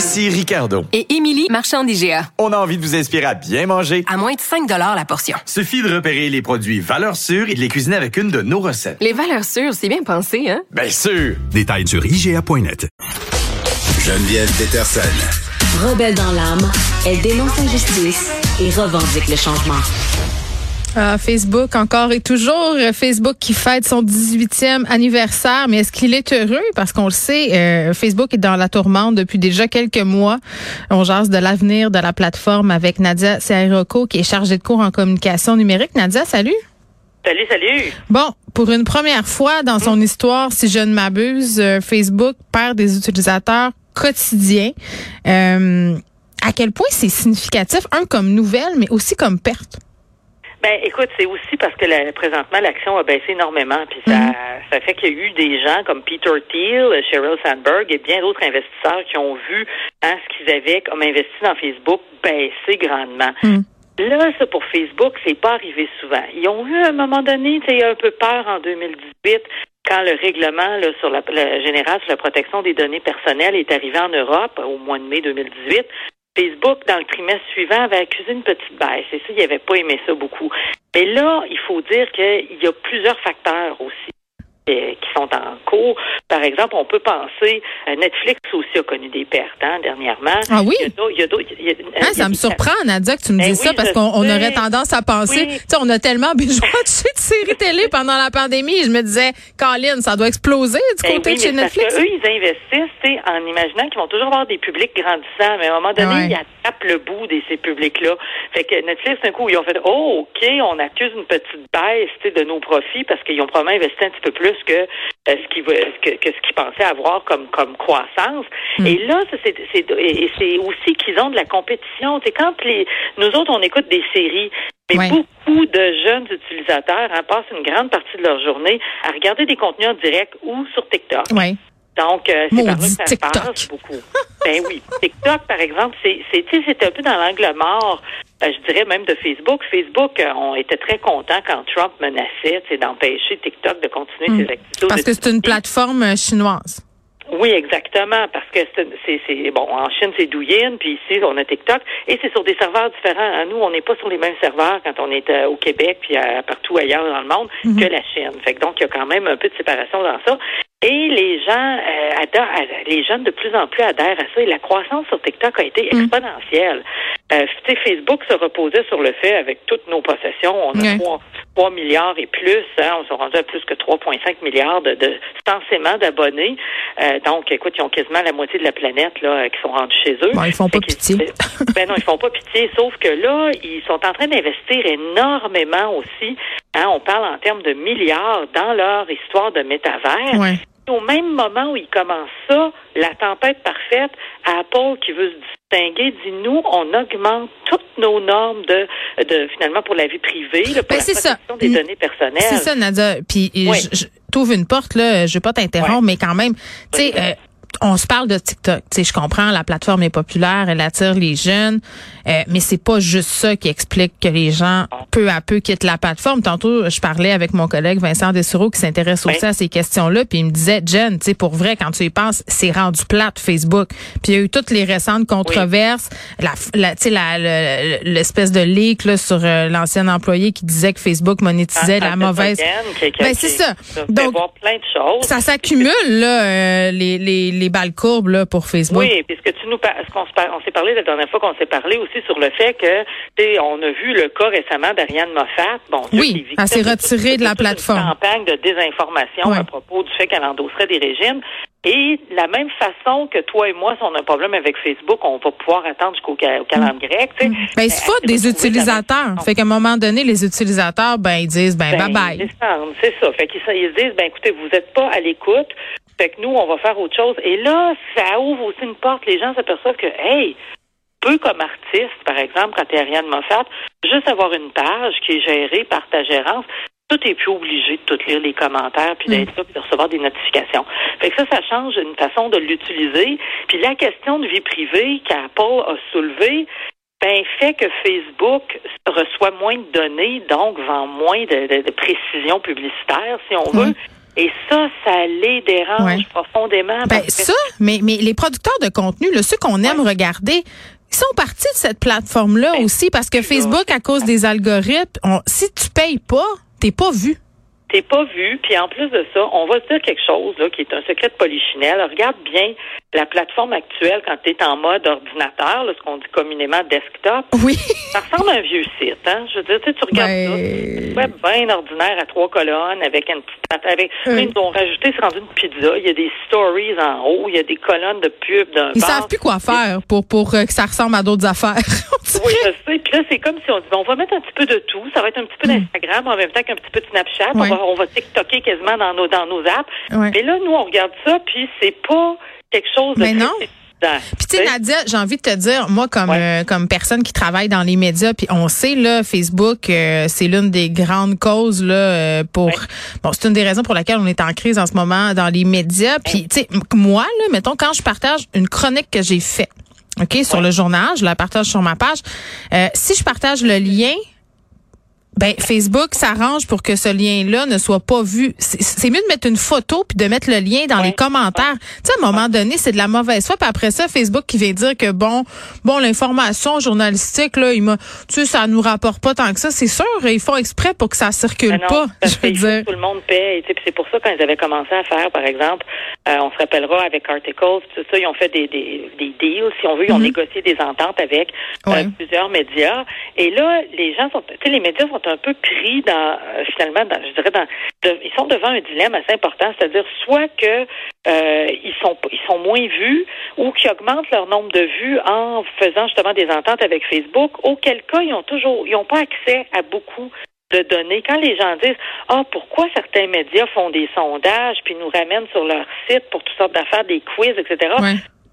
Ici Ricardo. Et Émilie, marchand d'IGA. On a envie de vous inspirer à bien manger. À moins de 5 la portion. Suffit de repérer les produits valeurs sûres et de les cuisiner avec une de nos recettes. Les valeurs sûres, c'est bien pensé, hein? Bien sûr! Détails sur IGA.net. Geneviève Peterson. Rebelle dans l'âme, elle dénonce l'injustice et revendique le changement. Ah, Facebook encore et toujours. euh, Facebook qui fête son 18e anniversaire. Mais est-ce qu'il est heureux? Parce qu'on le sait, euh, Facebook est dans la tourmente depuis déjà quelques mois. On jase de l'avenir de la plateforme avec Nadia Sairoko, qui est chargée de cours en communication numérique. Nadia, salut. Salut, salut. Bon, pour une première fois dans son histoire, si je ne m'abuse, euh, Facebook perd des utilisateurs quotidiens. Euh, à quel point c'est significatif, un comme nouvelle, mais aussi comme perte? Ben, écoute, c'est aussi parce que la, présentement, l'action a baissé énormément, puis ça, Mhm. ça fait qu'il y a eu des gens comme Peter Thiel, Sheryl Sandberg et bien d'autres investisseurs qui ont vu hein, ce qu'ils avaient comme investi dans Facebook baisser grandement. Mhm. Là, ça pour Facebook, c'est pas arrivé souvent. Ils ont eu à un moment donné, tu sais, un peu peur en 2018 quand le règlement là, sur la, le général sur la protection des données personnelles est arrivé en Europe au mois de mai 2018. Facebook, dans le trimestre suivant, avait accusé une petite baisse. Et ça, il n'avait pas aimé ça beaucoup. Mais là, il faut dire qu'il y a plusieurs facteurs aussi qui sont en cours. Par exemple, on peut penser, euh, Netflix aussi a connu des pertes hein, dernièrement. Ah oui? Il y a d'autres- il y a d'autres- il y a- Hein, il y a ça me surprend, Nadia, que tu me Ben dises ça, parce qu'on aurait tendance à penser, Oui. tu sais, on a tellement binge-watché de séries télé pendant la pandémie, je me disais, Colin, ça doit exploser du Ben côté oui, de chez mais parce Netflix. que eux, ils investissent en imaginant qu'ils vont toujours avoir des publics grandissants, mais à un moment donné, Ouais. ils attrapent le bout de ces publics-là. Fait que Netflix, d'un coup, ils ont fait Oh, OK, on accuse une petite baisse de nos profits parce qu'ils ont probablement investi un petit peu plus que euh, ce qu'ils veulent- que, que ce qu'ils pensaient avoir comme, comme croissance. Hmm. Et là, c'est aussi qu'ils ont de la compétition. C'est quand les nous autres, on écoute des séries. Mais Ouais. beaucoup de jeunes utilisateurs hein, passent une grande partie de leur journée à regarder des contenus en direct ou sur TikTok. Oui. Donc, euh, c'est par là que ça TikTok. passe beaucoup. ben oui. TikTok, par exemple, c'est c'est tu sais, c'est un peu dans l'angle mort, euh, je dirais même de Facebook. Facebook, euh, on était très contents quand Trump menaçait d'empêcher TikTok de continuer Hmm. ses activités. Parce que c'est une plateforme euh, chinoise. Oui, exactement, parce que c'est- bon en Chine c'est Douyin, puis ici on a TikTok, et c'est sur des serveurs différents. Hein, Nous, on n'est pas sur les mêmes serveurs quand on est euh, au Québec puis euh, partout ailleurs dans le monde Mhm. que la Chine. Fait que donc il y a quand même un peu de séparation dans ça. Et les gens euh, adorent, euh, les jeunes de plus en plus adhèrent à ça. Et la croissance sur TikTok a été Mhm. exponentielle. Euh, Facebook se reposait sur le fait, avec toutes nos possessions, on a Ouais. 3, 3 milliards et plus, hein, on s'est rendu à plus que 3,5 milliards de, de censément d'abonnés. Euh, donc, écoute, ils ont quasiment la moitié de la planète là, euh, qui sont rendus chez eux. Bon, ils font pas pitié. qu'ils- ben non, ils font pas pitié, sauf que là, ils sont en train d'investir énormément aussi. Hein, on parle en termes de milliards dans leur histoire de métavers. Ouais. Au même moment où ils commencent ça, la tempête parfaite, Apple qui veut se distinguer dit nous, on augmente toutes nos normes de, de finalement pour la vie privée, là, pour Ben, la c'est ça. protection des données personnelles. C'est ça, Nadia. Puis Oui. je, je t'ouvre une porte, là, je vais pas t'interrompre, Ouais. mais quand même, tu sais, Oui. euh, on se parle de TikTok. Tu sais, je comprends, la plateforme est populaire, elle attire les jeunes, euh, mais c'est pas juste ça qui explique que les gens peu à peu quittent la plateforme. Tantôt, je parlais avec mon collègue Vincent Dessureau qui s'intéresse aussi Oui. à ces questions-là, puis il me disait, Jen, tu sais, pour vrai, quand tu y penses, c'est rendu plate Facebook. Puis il y a eu toutes les récentes controverses, la, la tu sais, la- le- l'espèce de leak là, sur euh, l'ancien employé qui disait que Facebook monétisait Ah, la ah, mauvaise. Hogan, qui- qui- Ben, c'est ça. Donc, plein de choses. Ça s'accumule là, euh, les, les, les balles courbes là pour Facebook. Oui, puisque tu nous par- ce qu'on on s'est parlé la dernière fois qu'on s'est parlé aussi sur le fait que on a vu le cas récemment d'Ariane Moffat. Bon, Oui, elle s'est retirée de la toute une plateforme. campagne de désinformation Ouais. à propos du fait qu'elle endosserait des régimes. Et de la même façon que toi et moi, si on a un problème avec Facebook, on va pouvoir attendre jusqu'au ca- au calendrier grec. tu sais. Ben, il se faut Elle des utilisateurs. Fait qu'à un moment donné, les utilisateurs, ben, ils disent, ben, bye Ben, bye. descendent, C'est ça. Fait qu'ils se- ils se disent, ben écoutez, vous n'êtes pas à l'écoute. Fait que nous, on va faire autre chose. Et là, ça ouvre aussi une porte. Les gens s'aperçoivent que, hey, peu comme artiste, par exemple, quand tu es Ariane Moffat, juste avoir une page qui est gérée par ta gérance, tout est plus obligé de tout lire les commentaires puis d'être là puis de recevoir des notifications. Fait que ça, ça change une façon de l'utiliser. Puis la question de vie privée qu'Apple a soulevée, ben, fait que Facebook reçoit moins de données, donc vend moins de, de, de précision publicitaire, si on veut. Et ça, ça les dérange Ouais. profondément. Ben, que- ça, mais, mais les producteurs de contenu, ceux qu'on aime regarder, ils sont partis de cette plateforme-là Ben, aussi parce que Facebook, à cause des algorithmes, on- si tu payes pas, t'es pas vu. T'es pas vu, puis en plus de ça, on va se dire quelque chose là, qui est un secret de polichinelle. Regarde bien la plateforme actuelle quand tu es en mode ordinateur, là, ce qu'on dit communément desktop. Oui. Ça ressemble à un vieux site, hein? Je veux dire, tu sais, tu regardes Ben, ça, c'est web bien ordinaire à trois colonnes avec une petite avec Oui. ils ont rajouté, c'est rendu une pizza, il y a des stories en haut, il y a des colonnes de pub Ils bar. savent plus quoi faire pour, pour euh, que ça ressemble à d'autres affaires. Oui, je sais. Puis là, c'est comme si on dit, bon, on va mettre un petit peu de tout. Ça va être un petit peu d'Instagram en même temps qu'un petit peu de Snapchat. Mm. On, va, on va TikToker quasiment dans nos, dans nos apps. Mais là, nous, on regarde ça, puis c'est pas quelque chose de Mais non. Puis tu sais, Nadia, j'ai envie de te dire, moi comme Ouais. euh, comme personne qui travaille dans les médias, puis on sait là, Facebook, euh, c'est l'une des grandes causes là euh, pour. Ouais. Bon, c'est une des raisons pour laquelle on est en crise en ce moment dans les médias. Puis tu sais, moi là, mettons quand je partage une chronique que j'ai faite, ok, sur le journal, je la partage sur ma page. Euh, si je partage le lien. Ben Facebook s'arrange pour que ce lien-là ne soit pas vu. C'est mieux de mettre une photo puis de mettre le lien dans Ouais. les commentaires. Tu sais, à un moment donné, c'est de la mauvaise foi. Puis après ça, Facebook qui vient dire que bon, bon, l'information journalistique là, il m'a, tu sais, ça nous rapporte pas tant que ça. C'est sûr, ils font exprès pour que ça circule non, pas. parce Je veux dire. tout le monde paye. C'est pour ça quand ils avaient commencé à faire, par exemple, euh, on se rappellera avec Articles, tout ça, ils ont fait des, des, des deals, si on veut, ils ont Mhm. négocié des ententes avec euh, plusieurs médias. Et là, les gens sont, tu sais, les médias sont un peu pris dans, euh, finalement, dans, je dirais, dans, ils sont devant un dilemme assez important, c'est-à-dire soit que euh, ils sont ils sont moins vus ou qu'ils augmentent leur nombre de vues en faisant justement des ententes avec Facebook, auquel cas ils ont toujours ils n'ont pas accès à beaucoup de données. Quand les gens disent Ah, pourquoi certains médias font des sondages puis nous ramènent sur leur site pour toutes sortes d'affaires, des quiz, etc.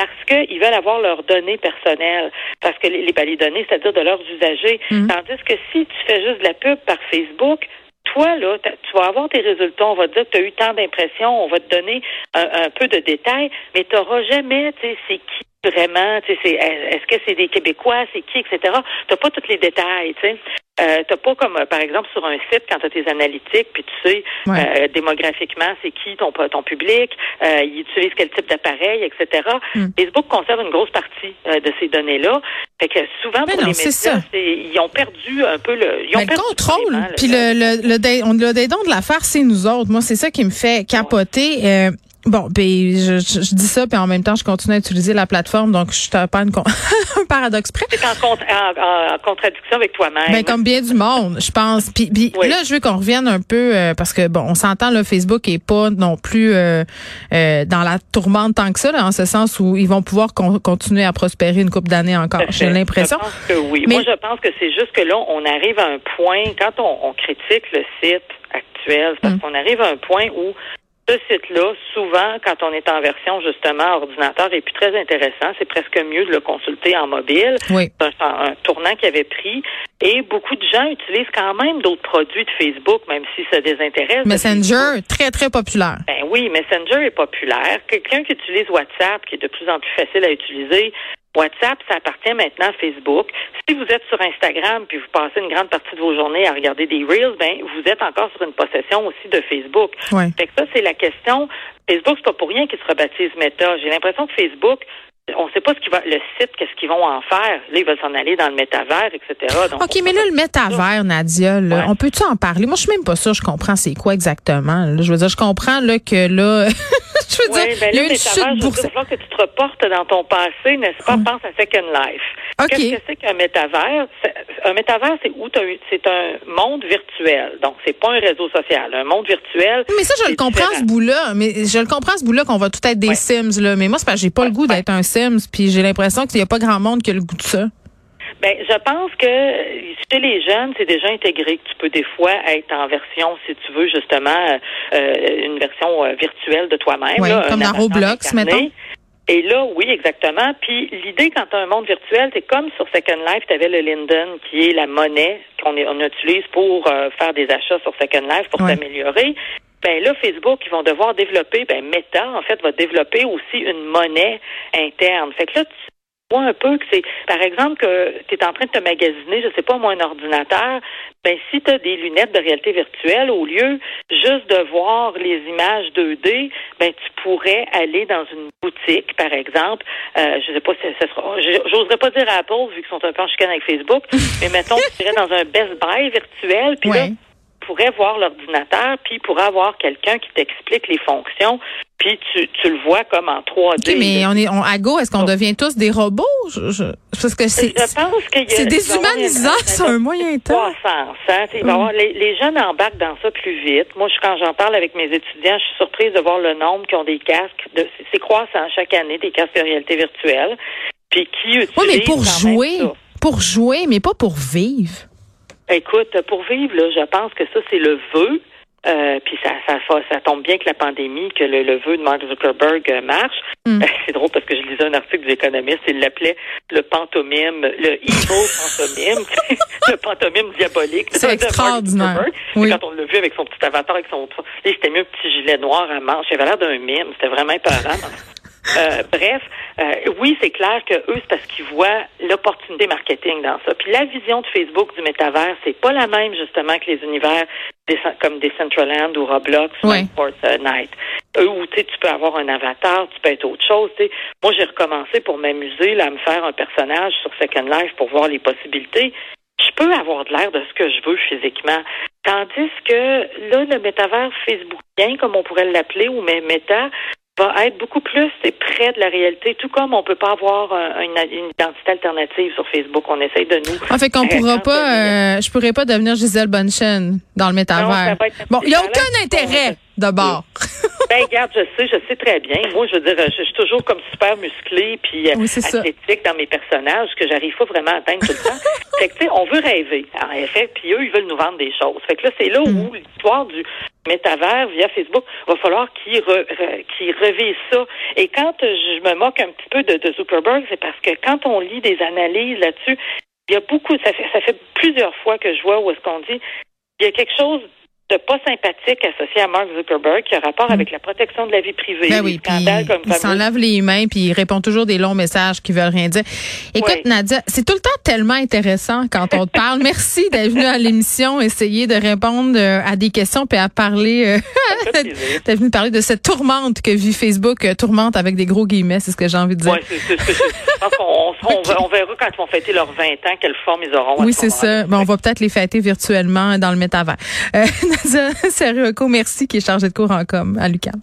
Parce qu'ils veulent avoir leurs données personnelles. Parce que les, les, ben, données, c'est-à-dire de leurs usagers. Mhm. Tandis que si tu fais juste de la pub par Facebook, toi, là, tu vas avoir tes résultats. On va te dire que tu as eu tant d'impressions. On va te donner un, un peu de détails, mais tu n'auras jamais, tu sais, c'est qui vraiment, tu sais, est-ce que c'est des Québécois, c'est qui, etc. Tu pas tous les détails, tu sais. Euh, t'as pas comme, euh, par exemple, sur un site, quand tu as tes analytiques, puis tu sais, Ouais. euh, démographiquement, c'est qui ton, ton public, euh, ils utilisent quel type d'appareil, etc. Mm. Facebook conserve une grosse partie euh, de ces données-là. Fait que souvent, Mais pour non, les médias, ils ont perdu un peu le... Ils ont Mais le perdu contrôle, puis le, le, le, dé- on- le dédon de l'affaire, c'est nous autres. Moi, c'est ça qui me fait capoter. Euh, bon, ben, je, je, je dis ça, puis en même temps, je continue à utiliser la plateforme, donc je suis pas un paradoxe près. C'est en, en- en- en contradiction avec toi-même. Ben, comme bien du monde, je pense. Puis, puis Oui. là, je veux qu'on revienne un peu euh, parce que bon, on s'entend là, Facebook est pas non plus euh, euh, dans la tourmente tant que ça, là, en ce sens où ils vont pouvoir con- continuer à prospérer une couple d'années encore. J'ai l'impression. Je pense que oui. Mais- Moi, je pense que c'est juste que là, on arrive à un point, quand on, on critique le site actuel, parce Mm. qu'on arrive à un point où ce site-là, souvent, quand on est en version justement ordinateur, est plus très intéressant. C'est presque mieux de le consulter en mobile. Oui. C'est un, un tournant qu'il avait pris. Et beaucoup de gens utilisent quand même d'autres produits de Facebook, même si ça désintéresse. Messenger, très très populaire. Ben oui, Messenger est populaire. Quelqu'un qui utilise WhatsApp, qui est de plus en plus facile à utiliser, WhatsApp, ça appartient maintenant à Facebook. Si vous êtes sur Instagram puis vous passez une grande partie de vos journées à regarder des Reels, ben vous êtes encore sur une possession aussi de Facebook. Ouais. Fait que ça, c'est la question. Facebook, c'est pas pour rien qu'ils se rebaptisent Meta. J'ai l'impression que Facebook, on sait pas ce qui va, le site, qu'est-ce qu'ils vont en faire. Là, ils veulent s'en aller dans le métavers, etc. Donc, OK, mais là, le métavers, Nadia, là, Ouais. on peut-tu en parler? Moi, je suis même pas sûre, je comprends c'est quoi exactement. là. Je veux dire, je comprends là, que là, je veux dire, ben là, je veux dire, il falloir que tu te reportes dans ton passé, n'est-ce pas? Pense à Second Life. OK. Qu'est-ce que c'est qu'un métavers? Un métavers, c'est où c'est un monde virtuel. Donc, c'est pas un réseau social. Un monde virtuel. Mais ça, je le comprends, différent. ce bout-là. Mais je le comprends, ce bout-là, qu'on va tout être des. Sims, là. Mais moi, c'est parce que j'ai pas le goût d'être un Sims, puis j'ai l'impression qu'il y a pas grand monde qui a le goût de ça. Ben, je pense que chez les jeunes, c'est déjà intégré que tu peux des fois être en version, si tu veux, justement, euh, une version euh, virtuelle de toi-même. Oui, comme dans Roblox, mettons. Et là, oui, exactement. Puis l'idée, quand tu as un monde virtuel, c'est comme sur Second Life, tu avais le Linden, qui est la monnaie qu'on on utilise pour euh, faire des achats sur Second Life pour Ouais. Ben là, Facebook, ils vont devoir développer, ben Meta, en fait, va développer aussi une monnaie interne. Fait que là, tu vois un peu que c'est, par exemple, que tu es en train de te magasiner, je sais pas moi, un ordinateur, ben si tu as des lunettes de réalité virtuelle, au lieu juste de voir les images 2D, ben tu pourrais aller dans une boutique, par exemple, euh, je sais pas si ça sera, j'oserais pas dire Apple, vu qu'ils sont un peu en chicane avec Facebook, mais mettons, tu irais dans un Best Buy virtuel, puis pourrais voir l'ordinateur, puis il pourrait avoir quelqu'un qui t'explique les fonctions, puis tu, tu le vois comme en 3D. OK, mais on est on, à go, est-ce qu'on devient tous des robots? Je, je- parce que c'est c'est déshumanisant un- sur un moyen temps. croissance. Hein? Avoir- les, les jeunes embarquent dans ça plus vite. Moi, je, quand j'en parle avec mes étudiants, je suis surprise de voir le nombre qui ont des casques. De, c'est- croissant chaque année, des casques de réalité virtuelle. Puis qui utilisent Oui, mais pour jouer, pour jouer, mais pas pour vivre. Écoute, pour vivre, là, je pense que ça, c'est le vœu. Euh, puis ça, ça, tombe bien que la pandémie, que le, le vœu de Mark Zuckerberg euh, marche. Mm. Euh, c'est drôle parce que je lisais un article du économiste, il l'appelait le pantomime, le evil pantomime, le pantomime diabolique. C'est de Mark extraordinaire. Zuckerberg. Oui. Quand on l'a vu avec son petit avatar, avec son, il s'était mis un petit gilet noir à manche. Il avait l'air d'un mime. C'était vraiment épeurant. Euh, bref, euh, oui, c'est clair que eux, c'est parce qu'ils voient l'opportunité marketing dans ça. Puis la vision de Facebook du métavers, c'est pas la même justement que les univers des- comme Decentraland ou Roblox ou Ouais. même Fortnite. Eux où tu sais, tu peux avoir un avatar, tu peux être autre chose. Moi, j'ai recommencé pour m'amuser là, à me faire un personnage sur Second Life pour voir les possibilités. Je peux avoir de l'air de ce que je veux physiquement. Tandis que là, le métavers facebookien, comme on pourrait l'appeler, ou même méta, va être beaucoup plus près de la réalité, tout comme on peut pas avoir euh, une, une identité alternative sur Facebook. On essaye de nous. En fait, qu'on pourra pas, euh, je pourrais pas devenir Gisèle Bonchen dans le métavers. Bon, il y a aucun intérêt de bord. Ben, regarde, je sais, je sais très bien. Moi, je veux dire, je, je suis toujours comme super musclée puis euh, Oui, ça. athlétique dans mes personnages que j'arrive pas vraiment à atteindre tout le temps. fait que, tu sais, on veut rêver, en effet, puis eux, ils veulent nous vendre des choses. Fait que là, c'est là Mm. où l'histoire du métavers via Facebook va falloir qu'ils re, ça. Et quand euh, je me moque un petit peu de, de Zuckerberg, c'est parce que quand on lit des analyses là-dessus, il y a beaucoup, ça fait, ça fait plusieurs fois que je vois où est-ce qu'on dit, il y a quelque chose de pas sympathique associé à Mark Zuckerberg qui a rapport avec la protection de la vie privée. Ben oui, scandales comme il s'en lave les mains, puis il répond toujours des longs messages qui veulent rien dire. Écoute, Oui. Nadia, c'est tout le temps tellement intéressant quand on te parle. Merci d'être venue à l'émission, essayer de répondre euh, à des questions, puis à parler. euh. T'es venu parler de cette tourmente que vit Facebook, euh, tourmente avec des gros guillemets, c'est ce que j'ai envie de dire. Ouais, c'est c'est ce que je je pense qu'on on, verra quand ils vont fêter leurs 20 ans quelle forme ils auront. Oui, ce c'est ça. Ben, on va peut-être les fêter virtuellement dans le métavers. Euh, Nadia Serruoco, merci, qui est chargée de cours en com à l'UQAM.